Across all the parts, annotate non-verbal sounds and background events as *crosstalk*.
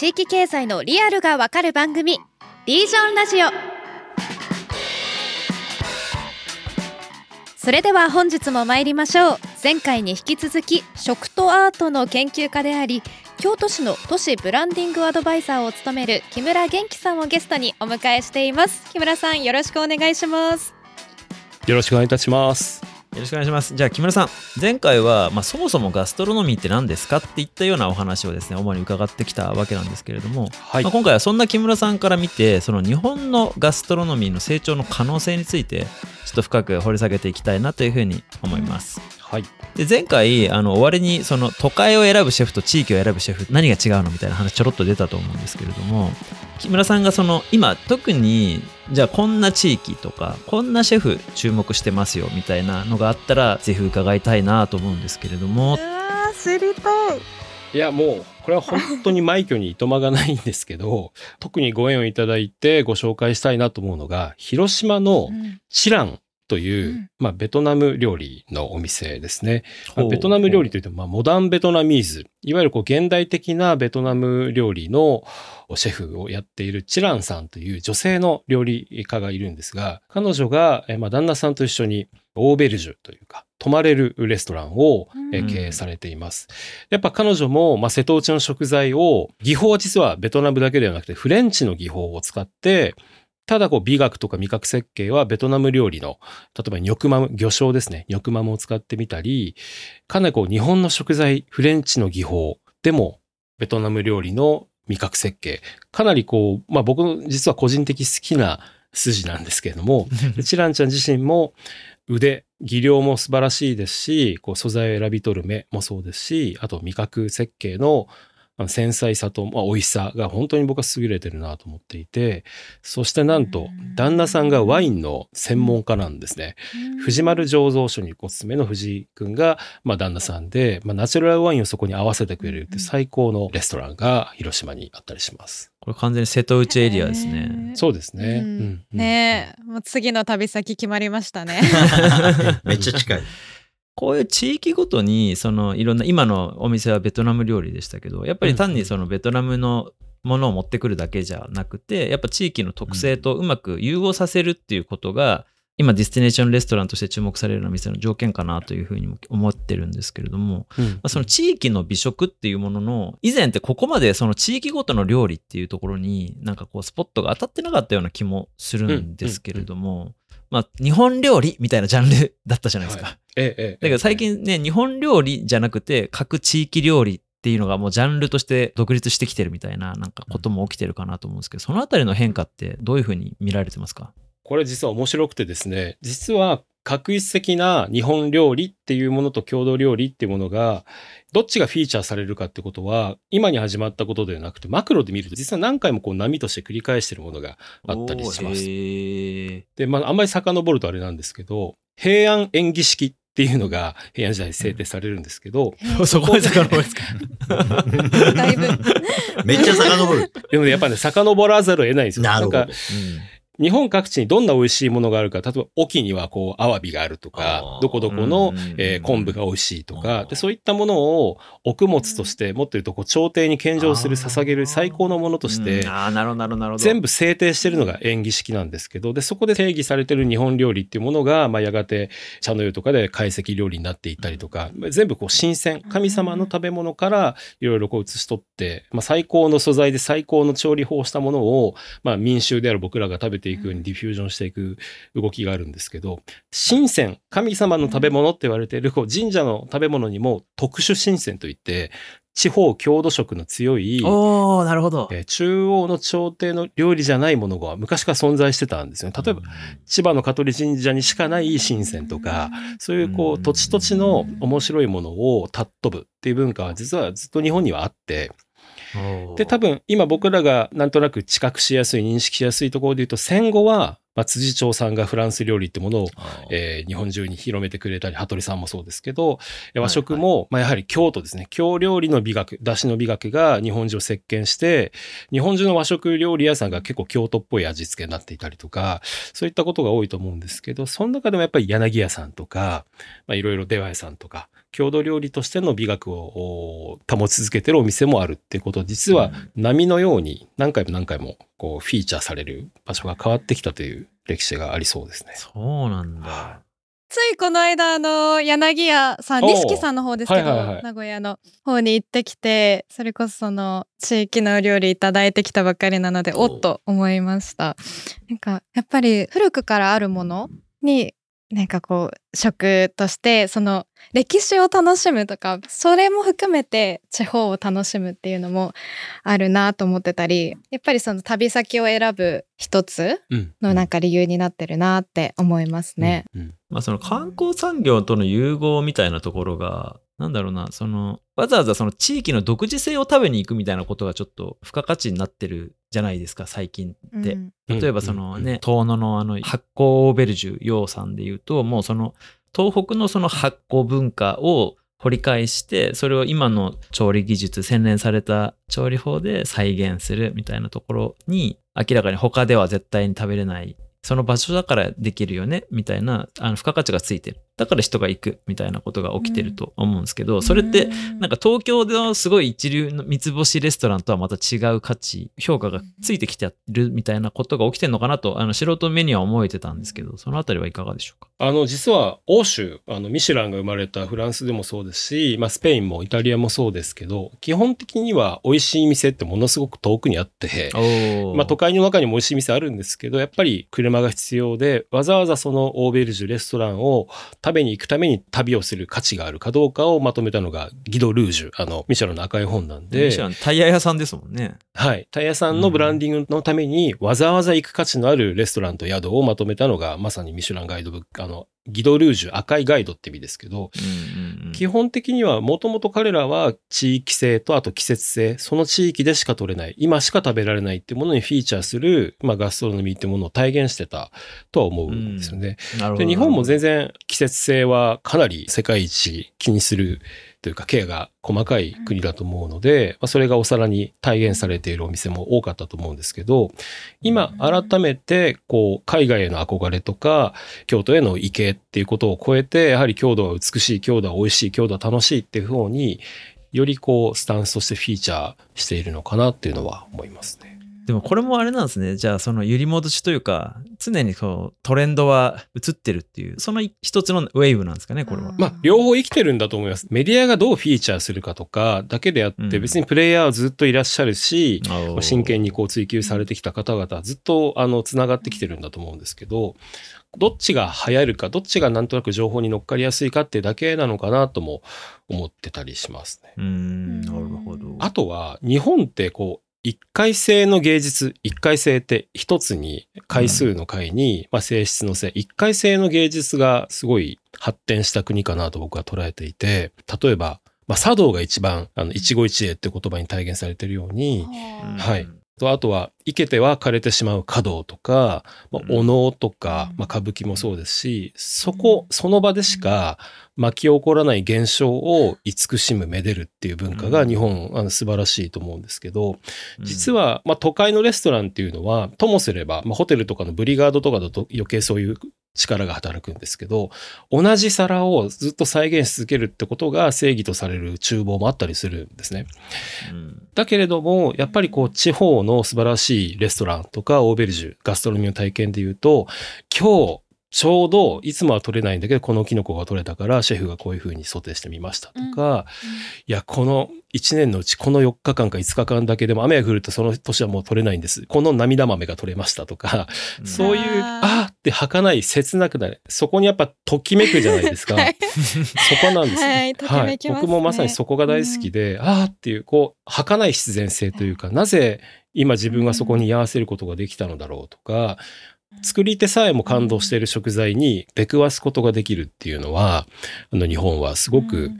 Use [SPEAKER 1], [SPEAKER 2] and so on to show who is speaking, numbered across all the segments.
[SPEAKER 1] 地域経済のリアルがわかる番組リージョンラジオ。それでは本日も参りましょう。前回に引き続き食とアートの研究家であり京都市の都市ブランディングアドバイザーを務める木村元気さんをゲストにお迎えしています。木村さんよろしくお願いします。
[SPEAKER 2] よろしくお願いいたします。
[SPEAKER 3] よろしくお願いします。じゃあ木村さん、前回は、まあ、そもそもガストロノミーって何ですかっていったようなお話をですね、主に伺ってきたわけなんですけれども、
[SPEAKER 2] はい
[SPEAKER 3] まあ、今回はそんな木村さんから見て、その日本のガストロノミーの成長の可能性について、ちょっと深く掘り下げていきたいなというふうに思います。
[SPEAKER 2] はい。
[SPEAKER 3] で前回あの終わりにその都会を選ぶシェフと地域を選ぶシェフ何が違うのみたいな話ちょろっと出たと思うんですけれども木村さんがその今特にじゃあこんな地域とかこんなシェフ注目してますよみたいなのがあったらぜひ伺いたいなと思うんですけれども。
[SPEAKER 1] わ知りたい。
[SPEAKER 2] いやもうこれは本当に枚挙にいとまがないんですけど *laughs* 特にご縁をいただいてご紹介したいなと思うのが広島のチランという、
[SPEAKER 1] うん。
[SPEAKER 2] まあ、ベトナム料理のお店ですね。まあベトナム料理といっても、まあ、モダンベトナミーズ、いわゆるこう現代的なベトナム料理のシェフをやっているチランさんという女性の料理家がいるんですが、彼女が、えまあ、旦那さんと一緒にオーベルジュというか、泊まれるレストランを経営されています。やっぱ彼女も、まあ、瀬戸内の食材を、技法は実はベトナムだけではなくて、フレンチの技法を使って、ただこう美学とか味覚設計はベトナム料理の、例えばニョクマム、魚醤ですね。ニョクマムを使ってみたり、かなりこう日本の食材、フレンチの技法でもベトナム料理の味覚設計、かなりこう、まあ僕の実は個人的好きな筋なんですけれども、で *laughs* チランちゃん自身も腕、技量も素晴らしいですし、こう素材を選び取る目もそうですし、あと味覚設計のあの繊細さと、まあ、美味しさが本当に僕は優れてるなと思っていて、そしてなんと
[SPEAKER 1] うん
[SPEAKER 2] 旦那さんがワインの専門家なんですね。藤丸醸造所にお勤めの藤井くんが、まあ、旦那さんで、まあ、ナチュラルワインをそこに合わせてくれるって最高のレストランが広島にあったりします。
[SPEAKER 3] これ完全に瀬戸内エリアですね。
[SPEAKER 2] そうですね。
[SPEAKER 1] うん
[SPEAKER 2] うん
[SPEAKER 1] ねえもう次の旅先決まりましたね *laughs* *laughs*
[SPEAKER 4] めっちゃ近い。
[SPEAKER 3] こういう地域ごとにそのいろんな今のお店はベトナム料理でしたけどやっぱり単にそのベトナムのものを持ってくるだけじゃなくてやっぱ地域の特性とうまく融合させるっていうことが今ディスティネーションレストランとして注目されるような店の条件かなというふうにも思ってるんですけれども、
[SPEAKER 2] うん
[SPEAKER 3] まあ、その地域の美食っていうものの以前ってここまでその地域ごとの料理っていうところになんかこうスポットが当たってなかったような気もするんですけれども、まあ日本料理みたいなジャンルだったじゃないですか。
[SPEAKER 2] はいええええ。
[SPEAKER 3] だけど最近ね、日本料理じゃなくて、各地域料理っていうのがもうジャンルとして独立してきてるみたいな、なんかことも起きてるかなと思うんですけど、そのあたりの変化ってどういうふうに見られてますか？
[SPEAKER 2] これ実は面白くてですね、実は確一的な日本料理っていうものと郷土料理っていうものが、どっちがフィーチャーされるかってことは、今に始まったことではなくて、マクロで見ると実は何回もこう波として繰り返しているものがあったりします。
[SPEAKER 3] へ
[SPEAKER 2] で、まあ、あんまり遡るとあれなんですけど、平安演技式っていうのが平安時代に制定されるんですけど、
[SPEAKER 3] ー *laughs* そこまで遡るんですか？*laughs*
[SPEAKER 1] だいぶ。*laughs*
[SPEAKER 4] めっちゃ遡る。
[SPEAKER 2] でもねやっぱね、遡らざるを得ないんですよ。
[SPEAKER 4] なるほど
[SPEAKER 2] 日本各地にどんな美味しいものがあるか、例えば、沖にはこう、アワビがあるとかどこどこのえー昆布が美味しいと
[SPEAKER 4] あ
[SPEAKER 2] か、
[SPEAKER 4] ー。
[SPEAKER 2] で、そういったものを穀物として、もっと言うと、こう、朝廷に献上する、捧げる最高のものとして
[SPEAKER 3] うん、ああ、なるほど、なるほど。
[SPEAKER 2] 全部制定してるのが演技式なんですけど、で、そこで定義されてる日本料理っていうものが、まあ、やがて茶の湯とかで懐石料理になっていったりとか、全部こう新鮮、神様の食べ物からいろいろこう移し取って、まあ、最高の素材で最高の調理法をしたものを、まあ、民衆である僕らが食べていくようにディフュージョンしていく動きがあるんですけど、神仙、神様の食べ物って言われている、こう神社の食べ物にも特殊神仙といって、地方郷土色の強い、
[SPEAKER 3] おおなるほど。
[SPEAKER 2] えー中央の朝廷の料理じゃないものが昔から存在してたんですよね。例えば、千葉の香取神社にしかない神仙とか、そういうこ
[SPEAKER 3] う
[SPEAKER 2] うん土地土地の面白いものを尊ぶっていう文化は実はずっと日本にはあって、で、多分今僕らがなんとなく知覚しやすい、認識しやすいところで言うと、戦後はまあ、辻長さんがフランス料理ってものを、えー日本中に広めてくれたり、羽鳥さんもそうですけど、え和食も、まあ、やはり京都ですね。京料理の美学、出汁の美学が日本中を席巻して、日本中の和食料理屋さんが結構京都っぽい味付けになっていたりとか、そういったことが多いと思うんですけど、その中でもやっぱり柳屋さんとか、まあ、いろいろ出羽屋さんとか、郷土料理としての美学をお保ち続けてるお店もあるっていうこと、実は波のように何回も何回もこうフィーチャーされる場所が変わってきたという歴史がありそうですね。
[SPEAKER 3] そうなんだ。
[SPEAKER 1] ついこの間あの柳屋さん錦さんの方ですけど、
[SPEAKER 2] はいはいはい
[SPEAKER 1] 名古屋の方に行ってきてそれこそその地域のお料理いただいてきたばっかりなので
[SPEAKER 4] お
[SPEAKER 1] おっと思いました。なんかやっぱり古くからあるものになんかこう食としてその歴史を楽しむとかそれも含めて地方を楽しむっていうのもあるなと思ってたりやっぱりその旅先を選ぶ一つ
[SPEAKER 2] うん。
[SPEAKER 1] のなんか理由になってるなって思いますね。
[SPEAKER 2] うん。うん
[SPEAKER 3] まあその観光産業との融合みたいなところが、なんだろうな、その、わざわざその地域の独自性を食べに行くみたいなことがちょっと付加価値になってるじゃないですか、最近って。
[SPEAKER 1] うん
[SPEAKER 3] 例えばそのね、遠野のあの発酵オーベルジュ洋さんで言うと、もうその東北のその発酵文化を掘り返して、それを今の調理技術、洗練された調理法で再現するみたいなところに、明らかに他では絶対に食べれない、その場所だからできるよね、みたいな、あの、付加価値がついてる。だから人が行く、みたいなことが起きてると思うんですけど、それって、なんか東京のすごい一流の三つ星レストランとはまた違う価値、評価がついてきてるみたいなことが起きてるのかなと、あの素人目には思えてたんですけど、そのあたりはいかがでしょうか？
[SPEAKER 2] あの、実は欧州、あの、ミシュランが生まれたフランスでもそうですし、まあ、スペインもイタリアもそうですけど、基本的には美味しい店ってものすごく遠くにあって、
[SPEAKER 3] お
[SPEAKER 2] まあ、都会の中にも美味しい店あるんですけど、やっぱり車が必要で、わざわざそのオーベルジュレストランを食べに行くために旅をする価値があるかどうかをまとめたのがギド・ルージュ、あの、ミシュランの赤い本なんで、
[SPEAKER 3] ミシュランタイヤ屋さんですもんね。
[SPEAKER 2] はい。タイヤさんのブランディングのために、わざわざ行く価値のあるレストランと宿をまとめたのが、まさにミシュランガイドブック、あの、ギド・ルージュ赤いガイドって意味ですけど、
[SPEAKER 3] うんうんうん
[SPEAKER 2] 基本的にはもともと彼らは地域性とあと季節性、その地域でしか取れない、今しか食べられないっていうものにフィーチャーする、まあガストロノミーってものを体現してたとは思うんですよね。
[SPEAKER 3] なるほど。
[SPEAKER 2] で、日本も全然季節性はかなり世界一気にするというかケアが細かい国だと思うので、まあ、それがお皿に体現されているお店も多かったと思うんですけど、今改めてこう海外への憧れとか京都への畏敬っていうことを超えて、やはり郷土は美しい、郷土は美味しい、郷土は楽しいっていう方によりこうスタンスとしてフィーチャーしているのかなっていうのは思いますね。
[SPEAKER 3] でもこれもあれなんですね。じゃあその揺り戻しというか、常にこうトレンドは映ってるっていう、その一つのウェーブなんですかね、これは。
[SPEAKER 2] まあ、両方生きてるんだと思います。メディアがどうフィーチャーするかとかだけであって、
[SPEAKER 3] うん
[SPEAKER 2] 別にプレイヤーはずっといらっしゃるし、
[SPEAKER 3] あー
[SPEAKER 2] 真剣にこう追求されてきた方々はずっとあの繋がってきてるんだと思うんですけど、どっちが流行るか、どっちがなんとなく情報に乗っかりやすいかっていうだけなのかなとも思ってたりしますね。
[SPEAKER 3] うーん、なるほど。
[SPEAKER 2] あとは、日本ってこう、一回性の芸術、一回性って一つに回数の回に、まあ性質の性、一回性の芸術がすごい発展した国かなと僕は捉えていて、例えば、まあ茶道が一番、あの、一期一会って言葉に体現されているように、
[SPEAKER 3] うん。
[SPEAKER 2] はい。とあとは、生けては枯れてしまう華道とか、まあ、
[SPEAKER 3] うん。
[SPEAKER 2] お能とか
[SPEAKER 1] うん、
[SPEAKER 2] まあ、歌舞伎もそうですし、そこ、その場でしか巻き起こらない現象を慈しむ、めでるっていう文化が
[SPEAKER 3] うん。
[SPEAKER 2] 日本、あの素晴らしいと思うんですけど、
[SPEAKER 3] うん。
[SPEAKER 2] 実は、まあ、都会のレストランっていうのは、ともすれば、まあ、ホテルとかのブリガードとかだと余計そういう力が働くんですけど、同じ皿をずっと再現し続けるってことが正義とされる厨房もあったりするんですね。
[SPEAKER 3] うん。
[SPEAKER 2] だけれども、やっぱりこう、地方の素晴らしいレストランとか、オーベルジュ、ガストロノミの体験で言うと、今日、ちょうど、いつもは取れないんだけど、このキノコが取れたから、シェフがこういう風にソテーしてみましたとか、いや、この1年のうち、この4日間か5日間だけでも雨が降るとその年はもう取れないんです。この涙豆が取れましたとか、そういう、
[SPEAKER 1] あー。
[SPEAKER 2] って儚い、切なくなる。そこにやっぱときめくじゃないですか。*laughs*
[SPEAKER 1] はい。
[SPEAKER 2] そこなんですよ。
[SPEAKER 1] はい
[SPEAKER 2] 僕もまさにそこが大好きで、ああっていう、こう、儚い必然性というか、なぜ今自分がそこに居合わせることができたのだろうとか、作り手さえも感動している食材に出くわすことができるっていうのは、あの日本はすごく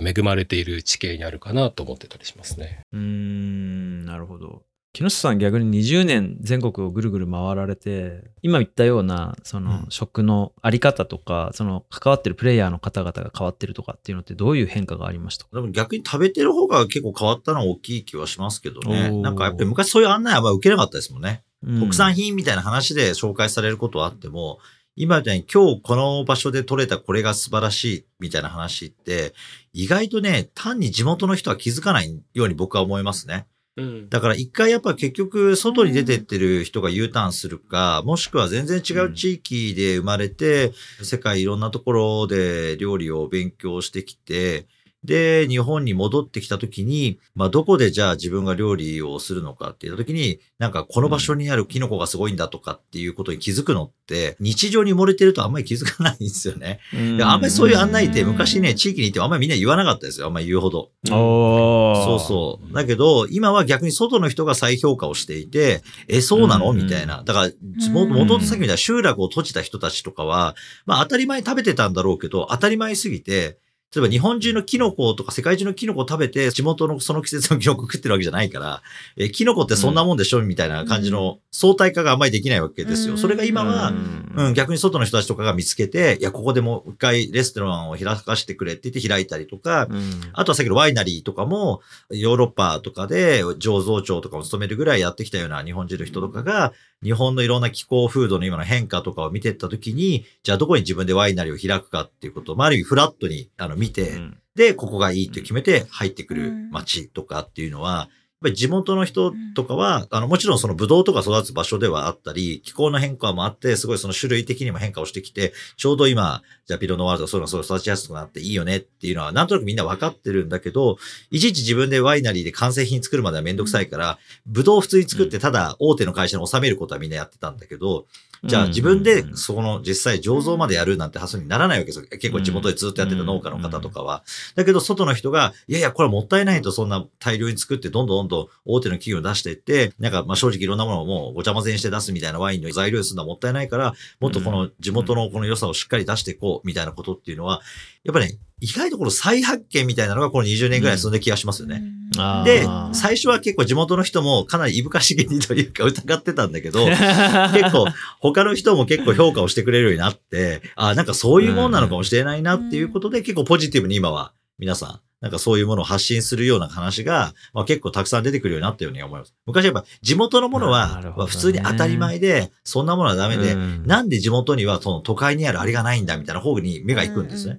[SPEAKER 2] 恵まれている地形にあるかなと思ってたりしますね。
[SPEAKER 3] うーん、なるほど。木下さん逆に20年全国をぐるぐる回られて、今言ったような、その
[SPEAKER 4] うん
[SPEAKER 3] 食のあり方とか、その関わってるプレイヤーの方々が変わってるとかっていうのってどういう変化がありましたか？
[SPEAKER 4] でも逆に食べてる方が結構変わったのは大きい気はしますけどね。なんかやっぱり昔そういう案内はあんま受けなかったですもんね。
[SPEAKER 3] うん。
[SPEAKER 4] 特産品みたいな話で紹介されることはあっても、今みたいに今日この場所で採れたこれが素晴らしいみたいな話って、意外とね、単に地元の人は気づかないように僕は思いますね。
[SPEAKER 2] うん。
[SPEAKER 4] だから一回やっぱ結局外に出てってる人が U ターンするか、もしくは全然違う地域で生まれて、世界いろんなところで料理を勉強してきて、で、日本に戻ってきた時に、まあどこでじゃあ自分が料理をするのかって言った時に、なんかこの場所にあるキノコがすごいんだとかっていうことに気づくのって、日常に漏れてるとあんまり気づかないんですよね。であんまりそういう案内って昔ね、地域に行ってもあんまりみんな言わなかったですよ。あんまり言うほど。そうそう。だけど、今は逆に外の人が再評価をしていて、え、そうなの？
[SPEAKER 3] うん
[SPEAKER 4] みたいな。だから、ももともとさっきみたいな集落を閉じた人たちとかは、まあ当たり前に食べてたんだろうけど、当たり前すぎて、例えば日本中のキノコとか世界中のキノコを食べて、地元のその季節のキノコを食ってるわけじゃないから、え、キノコってそんなもんでしょ？みたいな感じの相対化があんまりできないわけですよ。それが今は、うん、逆に外の人たちとかが見つけて、いや、ここでもう一回レストランを開かしてくれって言って開いたりとか、
[SPEAKER 3] うん。
[SPEAKER 4] あとはさっきのワイナリーとかも、ヨーロッパとかで醸造長とかも務めるぐらいやってきたような日本人の人とかが、日本のいろんな気候風土の今の変化とかを見ていったときに、じゃあどこに自分でワイナリーを開くかっていうことを、まあ、ある意味フラットにあの見て、
[SPEAKER 3] うん。
[SPEAKER 4] で、ここがいいって決めて入ってくる街とかっていうのは、ぱり地元の人とかは、あの、もちろんそのブドウとか育つ場所ではあったり、気候の変化もあって、すごいその種類的にも変化をしてきて、ちょうど今、じゃあピロノワールとかそういうのがそう育ちやすくなっていいよねっていうのは、なんとなくみんな分かってるんだけど、いちいち自分でワイナリーで完成品作るまではめんどくさいから、ブドウを普通に作ってただ大手の会社に収めることはみんなやってたんだけど、じゃあ自分でそこの実際醸造までやるなんて発想にならないわけですよ。結構地元でずっとやってた農家の方とかは。だけど外の人が、いやいや、これはもったいないとそんな大量に作ってどんどんどんどん大手の企業に出していって、なんかまあ正直いろんなものをもうごちゃ混ぜにして出すみたいなワインの材料にするのはもったいないから、もっとこの地元のこの良さをしっかり出していこうみたいなことっていうのは、やっぱね、意外とこの再発見みたいなのがこの20年ぐらい進んでる気がしますよね。
[SPEAKER 3] あー
[SPEAKER 4] で、最初は結構地元の人もかなりいぶかしげにというか疑ってたんだけど、*laughs* 結構他の人も結構評価をしてくれるようになって、あなんかそういうもんなのかもしれないなっていうことで、結構ポジティブに今は皆さん、なんかそういうものを発信するような話が、まあ、結構たくさん出てくるようになったように思います。昔やっぱ地元のもの
[SPEAKER 3] な
[SPEAKER 4] はまあ普通に当たり前で、そんなものはダメで、
[SPEAKER 3] うん
[SPEAKER 4] なんで地元にはその都会にあるあれがないんだみたいな方に目が行くんですね。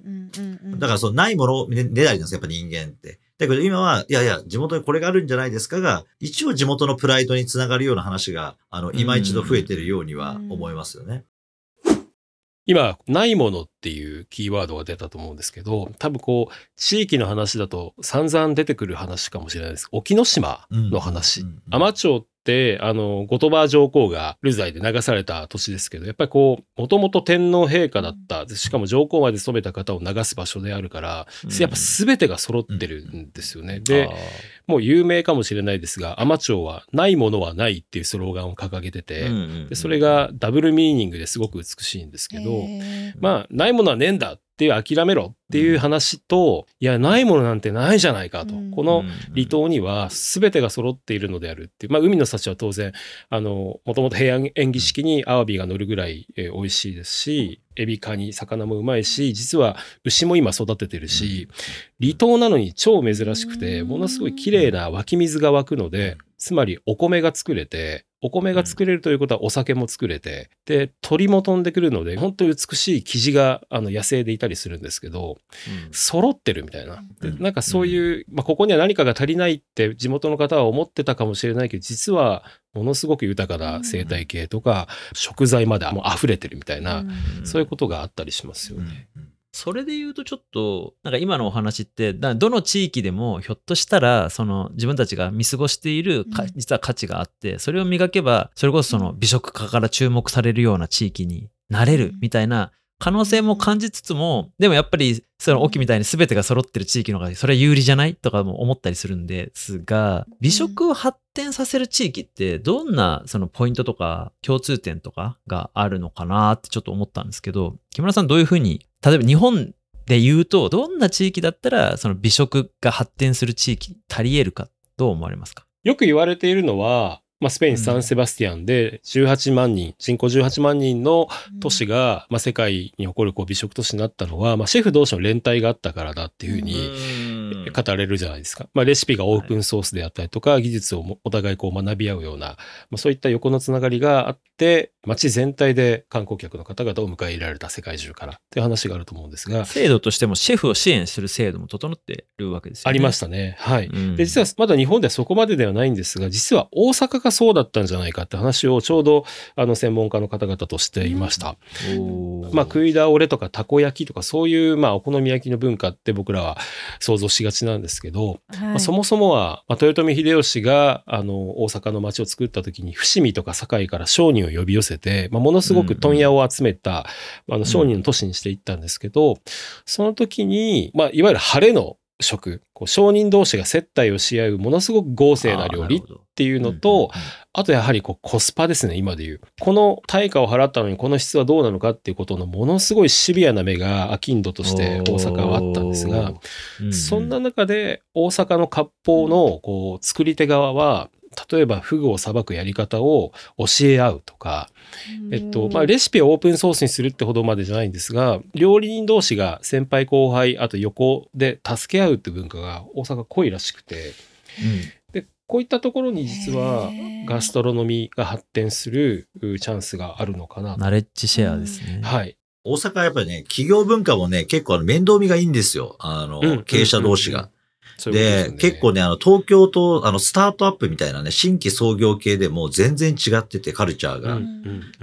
[SPEAKER 4] だからそのないものをねねだりなんですよ、やっぱ人間って。だけど今は、いやいや、地元にこれがあるんじゃないですかが、一応地元のプライドにつながるような話が、あの、今一度増えてるようには思いますよね。
[SPEAKER 2] 今、ないものっていうキーワードが出たと思うんですけど、多分こう、地域の話だと散々出てくる話かもしれないです。沖ノ島の話。
[SPEAKER 4] うんうん
[SPEAKER 2] 町って、あの、後鳥羽上皇が流罪で流された年ですけど、やっぱりこう、もともと天皇陛下だった、しかも上皇まで染めた方を流す場所であるから、
[SPEAKER 3] うん。
[SPEAKER 2] やっぱ全てが揃ってるんですよね。で、もう有名かもしれないですが、海士町はないものはないっていうスローガンを掲げてて、でそれがダブルミーニングですごく美しいんですけど、まあ、ないものはねえんだっていう諦めろっていう話と、いや、ないものなんてないじゃないかと。
[SPEAKER 1] うん。
[SPEAKER 2] この離島には全てが揃っているのであるっていう。まあ、海の幸は当然、あの、もともと平安演技式にアワビが乗るぐらい、えー美味しいですし、エビ、カニ、魚もうまいし、実は牛も今育ててるし、離島なのに超珍しくて、ものすごい綺麗な湧き水が湧くので、つまりお米が作れて、お米が作れるということはお酒も作れて、で、鳥も飛んでくるので、本当に美しい生地があの野生でいたりするんですけど、揃ってるみたいな。で
[SPEAKER 4] うん。
[SPEAKER 2] なんかそういう、まあ、ここには何かが足りないって地元の方は思ってたかもしれないけど、実はものすごく豊かな生態系とか、食材までもう溢れてるみたいな、そういうことがあったりしますよね。
[SPEAKER 3] それで言うとちょっと、なんか今のお話って、だどの地域でもひょっとしたら、その自分たちが見過ごしている実は価値があって、それを磨けば、それこそその美食家から注目されるような地域になれるみたいな可能性も感じつつも、でもやっぱり、その沖みたいに全てが揃ってる地域の方が、それは有利じゃない？とかも思ったりするんですが、美食を発展させる地域って、どんなそのポイントとか共通点とかがあるのかなってちょっと思ったんですけど、木村さんどういうふうに、例えば日本で言うと、どんな地域だったら、その美食が発展する地域足り得るか、どう思われますか？
[SPEAKER 2] よく言われているのは、まあ、スペイン・サンセバスティアンで18万人、人口18万人の都市が、まあ、世界に誇るこう美食都市になったのは、まあ、シェフ同士の連帯があったからだっていうふうに語れるじゃないですか。まあ、レシピがオープンソースであったりとか、技術をお互いこう学び合うような、まあ、そういった横のつながりがあって、街全体で観光客の方々を迎え入れられた世界中からっていう話があると思うんですが。
[SPEAKER 3] 制度としてもシェフを支援する制度も整ってるわけですよね。
[SPEAKER 2] ありましたね。はい。うん、で、実はまだ日本ではそこまでではないんですが、実は大阪がそうだったんじゃないかって話をちょうどあの専門家の方々としていました。うん、まあ、食い倒れとかたこ焼きとかそういうまあお好み焼きの文化って僕らは想像しがちなんですけど、はい、まあ、そもそもは、まあ、豊臣秀吉があの大阪の町を作った時に伏見とか堺から商人を呼び寄せて、まあ、ものすごく問屋を集めた、うん、あの商人の都市にしていったんですけど、その時に、まあ、いわゆる晴れの食、こう商人同士が接待をし合うものすごく豪勢な料理っていうのと、あとやはりこうコスパですね、今で言う。この対価を払ったのにこの質はどうなのかっていうことのものすごいシビアな目がアキンドとして大阪はあったんですが、そんな中で大阪の割烹のこう作り手側は、例えばフグをさばくやり方を教え合うとか、えっと、まあ、レシピをオープンソースにするってほどまでじゃないんですが、料理人同士が先輩後輩、あと横で助け合うって文化が大阪濃いらしくて、うん、で、こういったところに実はガストロノミーが発展するチャンスがあるのかな。
[SPEAKER 3] ナレッジシェアですね。
[SPEAKER 2] はい。
[SPEAKER 4] 大阪はやっぱりね、企業文化もね、結構面倒見がいいんですよ。あの、うん、経営者同士が。で、ね、結構ね、あの、東京と、あの、スタートアップみたいなね、新規創業系でも全然違ってて、カルチャーが。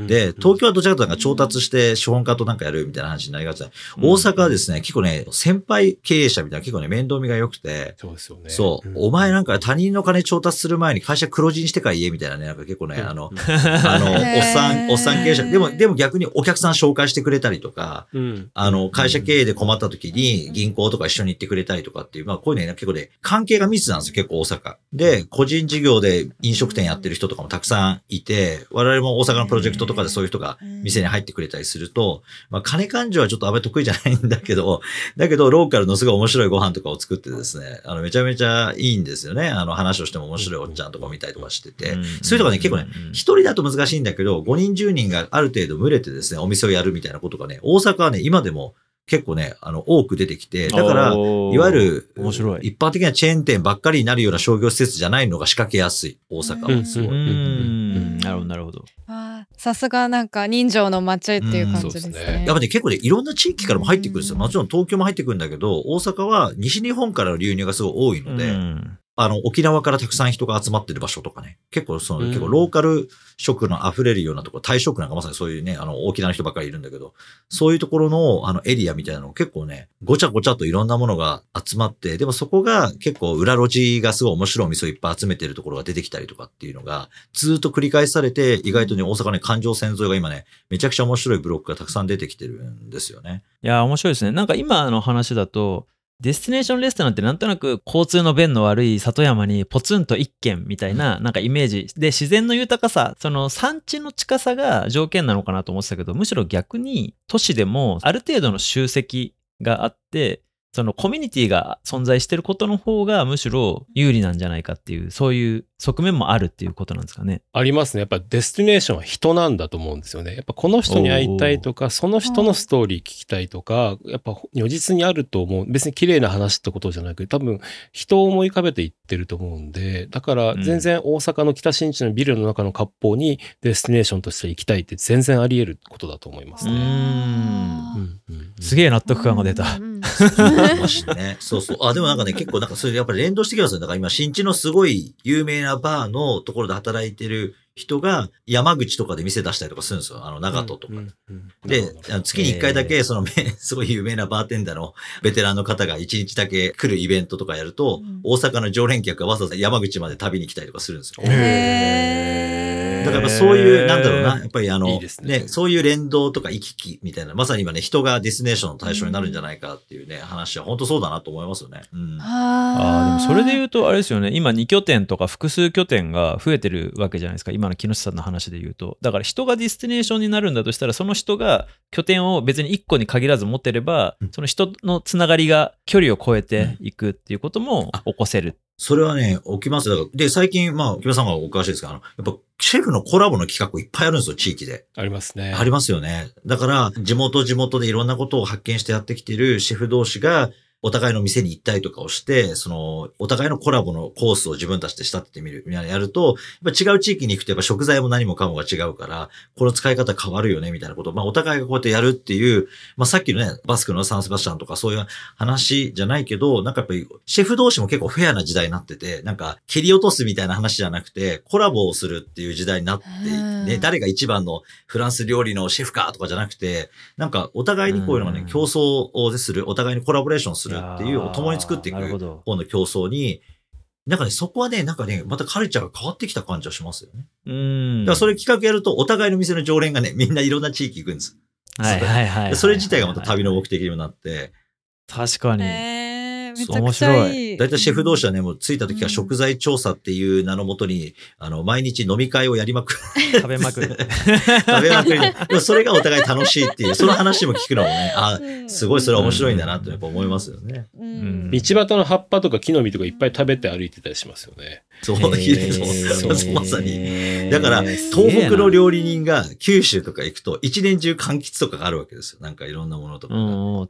[SPEAKER 4] で、東京はどちらかというと調達して資本家となんかやるみたいな話になりがちだ。大阪はですね、結構ね、先輩経営者みたいな結構ね、面倒見が良くて。
[SPEAKER 2] そうですよね。
[SPEAKER 4] そう。お前なんか他人の金調達する前に会社黒字にしてから言えみたいなね、なんか結構ね、あの、あの、*laughs* おっさん、おっさん経営者。でも、でも逆にお客さん紹介してくれたりとか、あの、会社経営で困った時に銀行とか一緒に行ってくれたりとかっていう、まあこういうね、結構ね、関係が密なんですよ、結構大阪。で、個人事業で飲食店やってる人とかもたくさんいて、我々も大阪のプロジェクトとかでそういう人が店に入ってくれたりすると、まあ、金勘定はちょっとあまり得意じゃないんだけど、*laughs* だけど、ローカルのすごい面白いご飯とかを作ってですね、あの、めちゃめちゃいいんですよね。あの、話をしても面白いおっちゃんとか見たりとかしてて、そういうとこね、結構ね、一人だと難しいんだけど、5人10人がある程度群れてですね、お店をやるみたいなことがね、大阪はね、今でも結構ね、あの、多く出てきて、だから、いわゆる、面白い。一般的なチェーン店ばっかりになるような商業施設じゃないのが仕掛けやすい、大阪は。すごい。
[SPEAKER 3] なるほど、なるほど。
[SPEAKER 1] さすがなんか人情の街っていう感じですね。すね
[SPEAKER 4] やっぱね、結構ね、いろんな地域からも入ってくるんですよ。もちろん東京も入ってくるんだけど、大阪は西日本からの流入がすごい多いので、あの、沖縄からたくさん人が集まってる場所とかね、結構その、結構ローカル食の溢れるようなところ、タイ食なんかまさにそういうね、あの、沖縄の人ばっかりいるんだけど、そういうところの、あの、エリアみたいなの結構ね、ごちゃごちゃといろんなものが集まって、でもそこが結構裏路地がすごい面白いお店をいっぱい集めてるところが出てきたりとかっていうのが、ずっと繰り返されて、意外とね、大阪ね、環状線沿いが今ね、めちゃくちゃ面白いブロックがたくさん出てきてるんですよね。
[SPEAKER 3] いや、面白いですね。なんか今の話だと、デスティネーションレストランってなんとなく交通の便の悪い里山にポツンと一軒みたいななんかイメージ。で自然の豊かさその産地の近さが条件なのかなと思ってたけどむしろ逆に都市でもある程度の集積があってそのコミュニティが存在してることの方がむしろ有利なんじゃないかっていうそういう側面もあるっていうことなんですかね。
[SPEAKER 2] ありますね。やっぱデスティネーションは人なんだと思うんですよね。やっぱこの人に会いたいとか、その人のストーリー聞きたいとか、やっぱ如実にあると思う。別に綺麗な話ってことじゃなくて、多分人を思い浮かべていってると思うんで、だから全然大阪の北新地のビルの中の割烹にデスティネーションとして行きたいって全然あり得ることだと思いますね。うん
[SPEAKER 3] うんうん、すげえ納得感が出た。*laughs*
[SPEAKER 4] ね、そうそう。あ、でもなんかね、結構なんかそれやっぱり連動してきますよ。だから今、新地のすごい有名なバーのところで働いてる人が山口とかで店出したりとかするんですよ。あの、長門とか。で、月に1回だけ、その、すごい有名なバーテンダーのベテランの方が1日だけ来るイベントとかやると、大阪の常連客がわざわざ山口まで旅に来たりとかするんですよ。だからそういう、なんだろうな、やっぱりあの、いいね、ね、そういう連動とか行き来みたいな、まさに今ね、人がディスティネーションの対象になるんじゃないかっていうね、話は本当そうだなと思いますよね。うん、
[SPEAKER 3] ああ、でもそれで言うと、あれですよね、今2拠点とか複数拠点が増えてるわけじゃないですか、今の木下さんの話で言うと。だから人がディスティネーションになるんだとしたら、その人が拠点を別に1個に限らず持ってれば、その人のつながりが距離を超えていくっていうことも起こせる
[SPEAKER 4] それはね、起きますで、最近、まあ、木村さんがお詳しいですけど、あの、やっぱ、シェフのコラボの企画いっぱいあるんですよ、地域で。
[SPEAKER 2] ありますね。
[SPEAKER 4] ありますよね。だから、地元地元でいろんなことを発見してやってきているシェフ同士が、お互いの店に行ったりとかをして、その、お互いのコラボのコースを自分たちで仕立ててみる、みたいなのやると、やっぱ違う地域に行くとやっぱ食材も何もかもが違うから、この使い方変わるよね、みたいなことを、まあお互いがこうやってやるっていう、まあさっきのね、バスクのサンセバスチャンとかそういう話じゃないけど、なんかやっぱり、シェフ同士も結構フェアな時代になってて、なんか切り落とすみたいな話じゃなくて、コラボをするっていう時代になって
[SPEAKER 1] うん。
[SPEAKER 4] ね、誰が一番のフランス料理のシェフかとかじゃなくて、なんかお互いにこういうのがね
[SPEAKER 3] うん、
[SPEAKER 4] 競争をする、お互いにコラボレーションするっていう、を共に作っていく。方の競争に、なんかね、そこはね、なんかね、またカルチャーが変わってきた感じはしますよね。
[SPEAKER 3] うん。
[SPEAKER 4] だからそれ企画やると、お互いの店の常連がね、みんないろんな地域行くんです。
[SPEAKER 3] はいはいはいはい
[SPEAKER 4] でそれ自体がまた旅の目的にもなって、
[SPEAKER 3] 確かに。
[SPEAKER 1] えー、めち
[SPEAKER 4] そう
[SPEAKER 1] ゃくちゃいい。
[SPEAKER 4] だいたいシェフ同士はね、もう着いた時
[SPEAKER 1] うん
[SPEAKER 4] は食材調査っていう名のもとに、あの、毎日飲み会をやりまくる。*laughs*
[SPEAKER 3] 食べまくる。*laughs*
[SPEAKER 4] 食べまくりで。でもそれがお互い楽しいっていう、その話も聞くのもね、あ、
[SPEAKER 1] うん
[SPEAKER 4] すごいそれは面白いんだなってやっぱ思いますよね。
[SPEAKER 1] うん
[SPEAKER 2] 道端の葉っぱとか木の実とかいっぱい食べて歩いてたりしますよね。
[SPEAKER 4] そう、
[SPEAKER 3] へー *laughs*
[SPEAKER 4] そうそうまさに。
[SPEAKER 3] に
[SPEAKER 4] だから、東北の料理人が九州とか行くと、一年中柑橘とかがあるわけですよ。なんかいろんなものとか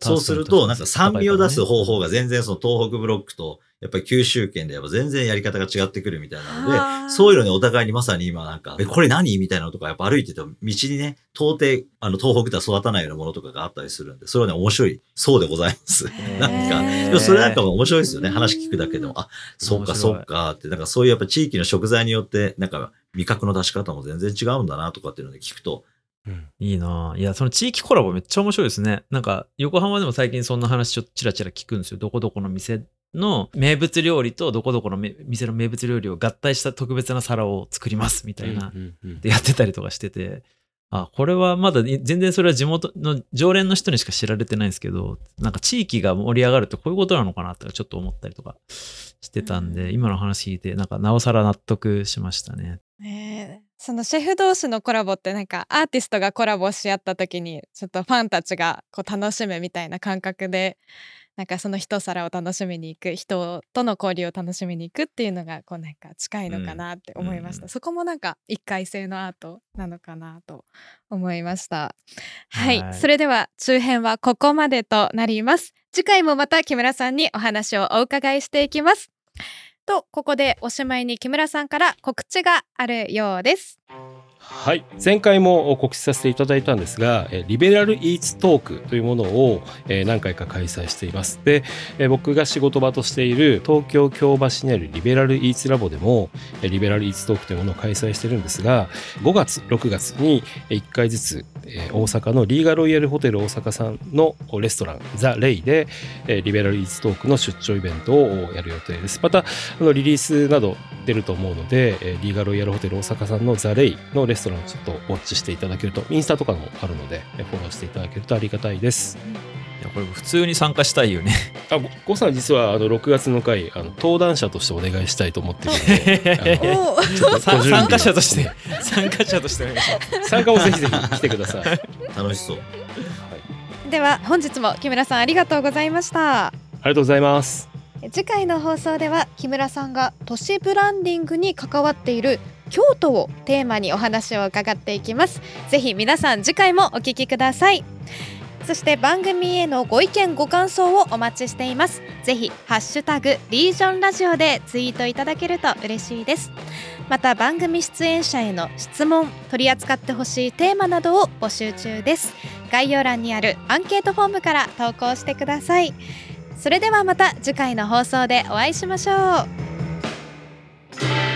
[SPEAKER 4] そうすると、なんか酸味を出す方法
[SPEAKER 3] が。
[SPEAKER 4] が全然その東北ブロックと、やっぱり九州圏でやっぱ全然やり方が違ってくるみたいなので、そういうのね、お互いにまさに今なんか、え、これ何みたいなのとか、やっぱ歩いてても道にね、到底、あの、東北では育たないようなものとかがあったりするんで、それはね、面白い。そうでございます。*laughs* なんか、でもそれなんかも面白いですよね。話聞くだけでも。あ、そうか、そうかって、なんかそういうやっぱ地域の食材によって、なんか味覚の出し方も全然違うんだなとかっていうので聞くと、
[SPEAKER 2] うん
[SPEAKER 3] いいなぁいや、その地域コラボめっちゃ面白いですね。なんか、横浜でも最近そんな話ちょっとチラチラ聞くんですよ。どこどこの店の名物料理とどこどこのめ店の名物料理を合体した特別な皿を作りますみたいなでやってたりとかしてて、あ、これはまだい全然それは地元の常連の人にしか知られてないんですけど、なんか地域が盛り上がるってこういうことなのかなってちょっと思ったりとかしてたんで、今の話聞いて、なんかなおさら納得しましたね。
[SPEAKER 1] ねえ。そのシェフ同士のコラボってなんかアーティストがコラボし合った時にちょっとファンたちがこう楽しむみたいな感覚でなんかその一皿を楽しみに行く人との交流を楽しみに行くっていうのがこうなんか近いのかなって思いました、
[SPEAKER 3] うん。
[SPEAKER 1] そこもなんか一回性のアートなのかなと思いました。はい、
[SPEAKER 3] はい。
[SPEAKER 1] それでは中編はここまでとなります。次回もまた木村さんにお話をお伺いしていきます。とここでおしまいに木村さんから告知があるようです
[SPEAKER 2] はい。前回も告知させていただいたんですがリベラルイーツトークというものを何回か開催しています。で僕が仕事場としている東京京橋にあるリベラルイーツラボでもリベラルイーツトークというものを開催してるんですが5月6月に1回ずつ大阪のリーガロイヤルホテル大阪さんのレストランザ・レイでリベラルイーツトークの出張イベントをやる予定です。またリリースなど出ると思うので、リーガロイヤルホテル大阪さんのザ・レイのレストランをちょっとウォッチしていただけるとインスタとかもあるのでえーフォローしていただけるとありがたいです。
[SPEAKER 3] いや、これ普通に参加したいよね。
[SPEAKER 2] あごごさん実はあの6月の回あの登壇者としてお願いしたいと思ってる *laughs* ので
[SPEAKER 3] 参加者として、参加者としてお願いします。
[SPEAKER 2] 参加もぜひぜひ来てください、はい、
[SPEAKER 4] 楽しそう。
[SPEAKER 1] では本日も木村さんありがとうございました。
[SPEAKER 2] ありがとうございます。
[SPEAKER 1] 次回の放送では木村さんが都市ブランディングに関わっている京都をテーマにお話を伺っていきます。ぜひ皆さん次回もお聞きください。そして番組へのご意見ご感想をお待ちしています。ぜひハッシュタグリージョンラジオでツイートいただけると嬉しいです。また番組出演者への質問取り扱ってほしいテーマなどを募集中です。概要欄にあるアンケートフォームから投稿してください。それではまた次回の放送でお会いしましょう。